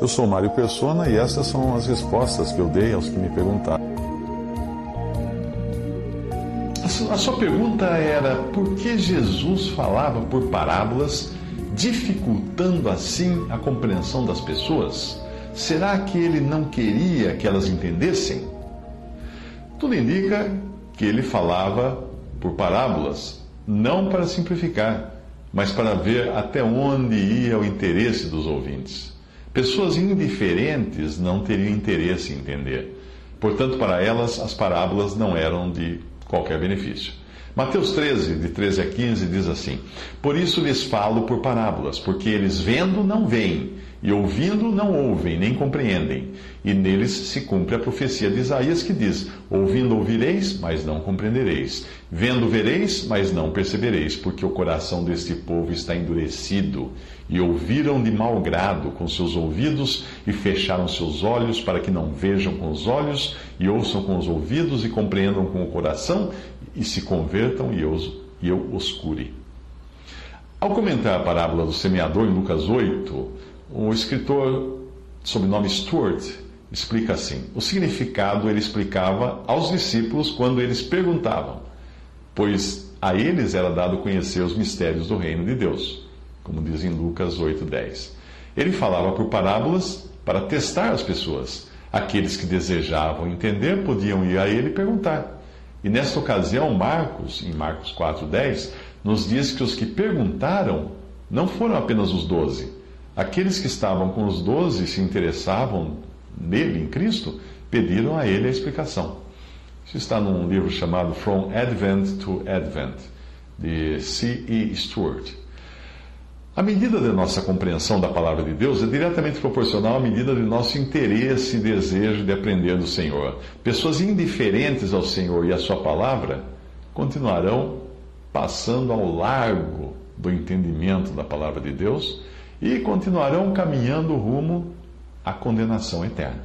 Eu sou Mário Persona e essas são as respostas que eu dei aos que me perguntaram. A sua pergunta era por que Jesus falava por parábolas, dificultando assim a compreensão das pessoas? Será que ele não queria que elas entendessem? Tudo indica que ele falava por parábolas, não para simplificar, mas para ver até onde ia o interesse dos ouvintes. Pessoas indiferentes não teriam interesse em entender. Portanto, para elas, as parábolas não eram de qualquer benefício. Mateus 13, de 13 a 15, diz assim: Por isso lhes falo por parábolas, porque eles vendo não veem, e ouvindo não ouvem, nem compreendem. E neles se cumpre a profecia de Isaías que diz: Ouvindo ouvireis, mas não compreendereis. Vendo vereis, mas não percebereis, porque o coração deste povo está endurecido. E ouviram de mau grado com seus ouvidos, e fecharam seus olhos, para que não vejam com os olhos, e ouçam com os ouvidos, e compreendam com o coração, e se convertam, e eu, e eu os cure. Ao comentar a parábola do semeador em Lucas 8, o escritor, sob nome Stuart, explica assim: o significado ele explicava aos discípulos quando eles perguntavam, pois a eles era dado conhecer os mistérios do reino de Deus, como diz em Lucas 8:10. Ele falava por parábolas para testar as pessoas. Aqueles que desejavam entender podiam ir a ele e perguntar. E nesta ocasião, Marcos, em Marcos 4:10, nos diz que os que perguntaram não foram apenas os doze. Aqueles que estavam com os doze e se interessavam nele, em Cristo, pediram a ele a explicação. Isso está num livro chamado From Advent to Advent, de C.E. Stewart. A medida da nossa compreensão da palavra de Deus é diretamente proporcional à medida do nosso interesse e desejo de aprender do Senhor. Pessoas indiferentes ao Senhor e à Sua palavra continuarão passando ao largo do entendimento da palavra de Deus e continuarão caminhando rumo à condenação eterna.